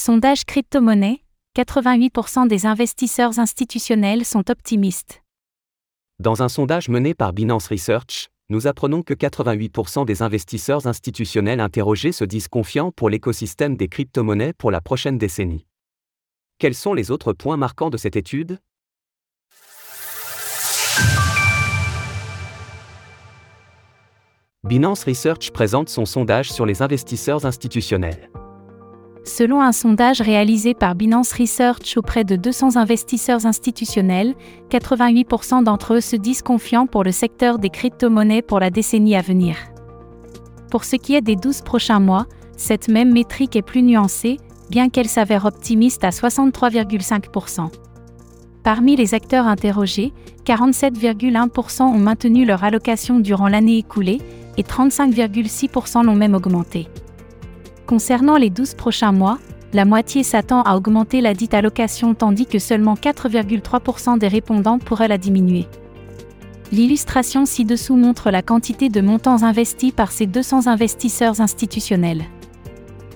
Sondage crypto-monnaie 88% des investisseurs institutionnels sont optimistes. Dans un sondage mené par Binance Research, nous apprenons que 88% des investisseurs institutionnels interrogés se disent confiants pour l'écosystème des crypto-monnaies pour la prochaine décennie. Quels sont les autres points marquants de cette étude? Binance Research présente son sondage sur les investisseurs institutionnels. Selon un sondage réalisé par Binance Research auprès de 200 investisseurs institutionnels, 88% d'entre eux se disent confiants pour le secteur des crypto-monnaies pour la décennie à venir. Pour ce qui est des 12 prochains mois, cette même métrique est plus nuancée, bien qu'elle s'avère optimiste à 63,5%. Parmi les acteurs interrogés, 47,1% ont maintenu leur allocation durant l'année écoulée et 35,6% l'ont même augmenté. Concernant les 12 prochains mois, la moitié s'attend à augmenter la dite allocation tandis que seulement 4,3% des répondants pourraient la diminuer. L'illustration ci-dessous montre la quantité de montants investis par ces 200 investisseurs institutionnels.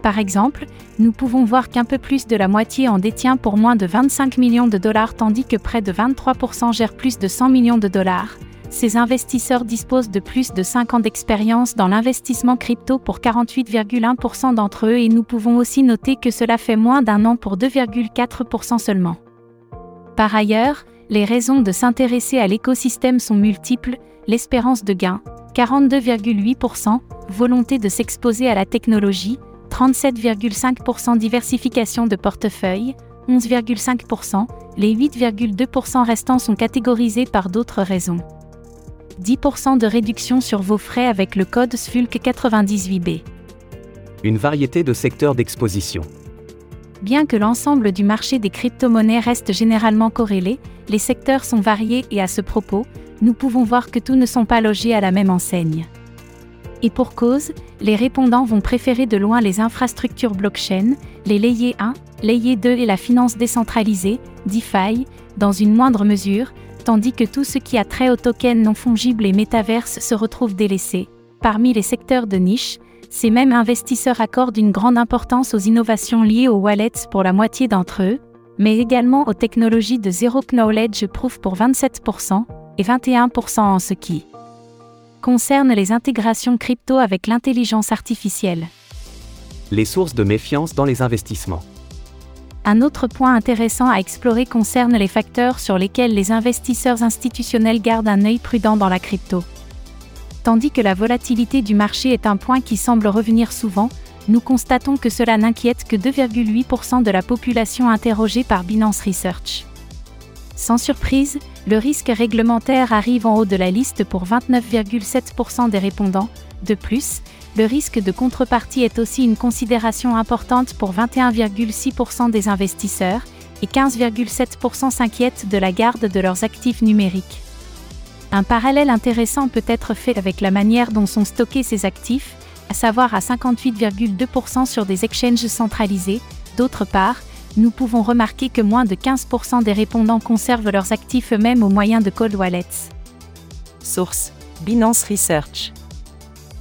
Par exemple, nous pouvons voir qu'un peu plus de la moitié en détient pour moins de 25 millions de dollars tandis que près de 23% gèrent plus de 100 millions de dollars, ces investisseurs disposent de plus de 5 ans d'expérience dans l'investissement crypto pour 48,1% d'entre eux et nous pouvons aussi noter que cela fait moins d'un an pour 2,4% seulement. Par ailleurs, les raisons de s'intéresser à l'écosystème sont multiples, l'espérance de gain, 42,8%, volonté de s'exposer à la technologie, 37,5% diversification de portefeuille, 11,5%, les 8,2% restants sont catégorisés par d'autres raisons. 10% de réduction sur vos frais avec le code SFULC98B. Une variété de secteurs d'exposition. Bien que l'ensemble du marché des crypto-monnaies reste généralement corrélé, les secteurs sont variés et à ce propos, nous pouvons voir que tous ne sont pas logés à la même enseigne. Et pour cause, les répondants vont préférer de loin les infrastructures blockchain, les layer 1, layer 2 et la finance décentralisée, DeFi, dans une moindre mesure, tandis que tout ce qui a trait aux tokens non fongibles et métaverses se retrouve délaissé. Parmi les secteurs de niche, ces mêmes investisseurs accordent une grande importance aux innovations liées aux wallets pour la moitié d'entre eux, mais également aux technologies de Zero Knowledge Proof pour 27% et 21% en ce qui concerne les intégrations crypto avec l'intelligence artificielle. Les sources de méfiance dans les investissements. Un autre point intéressant à explorer concerne les facteurs sur lesquels les investisseurs institutionnels gardent un œil prudent dans la crypto. Tandis que la volatilité du marché est un point qui semble revenir souvent, nous constatons que cela n'inquiète que 2,8% de la population interrogée par Binance Research. Sans surprise, le risque réglementaire arrive en haut de la liste pour 29,7% des répondants. De plus, le risque de contrepartie est aussi une considération importante pour 21,6% des investisseurs, et 15,7% s'inquiètent de la garde de leurs actifs numériques. Un parallèle intéressant peut être fait avec la manière dont sont stockés ces actifs, à savoir à 58,2% sur des exchanges centralisés. D'autre part, nous pouvons remarquer que moins de 15% des répondants conservent leurs actifs eux-mêmes au moyen de cold wallets. Source Binance Research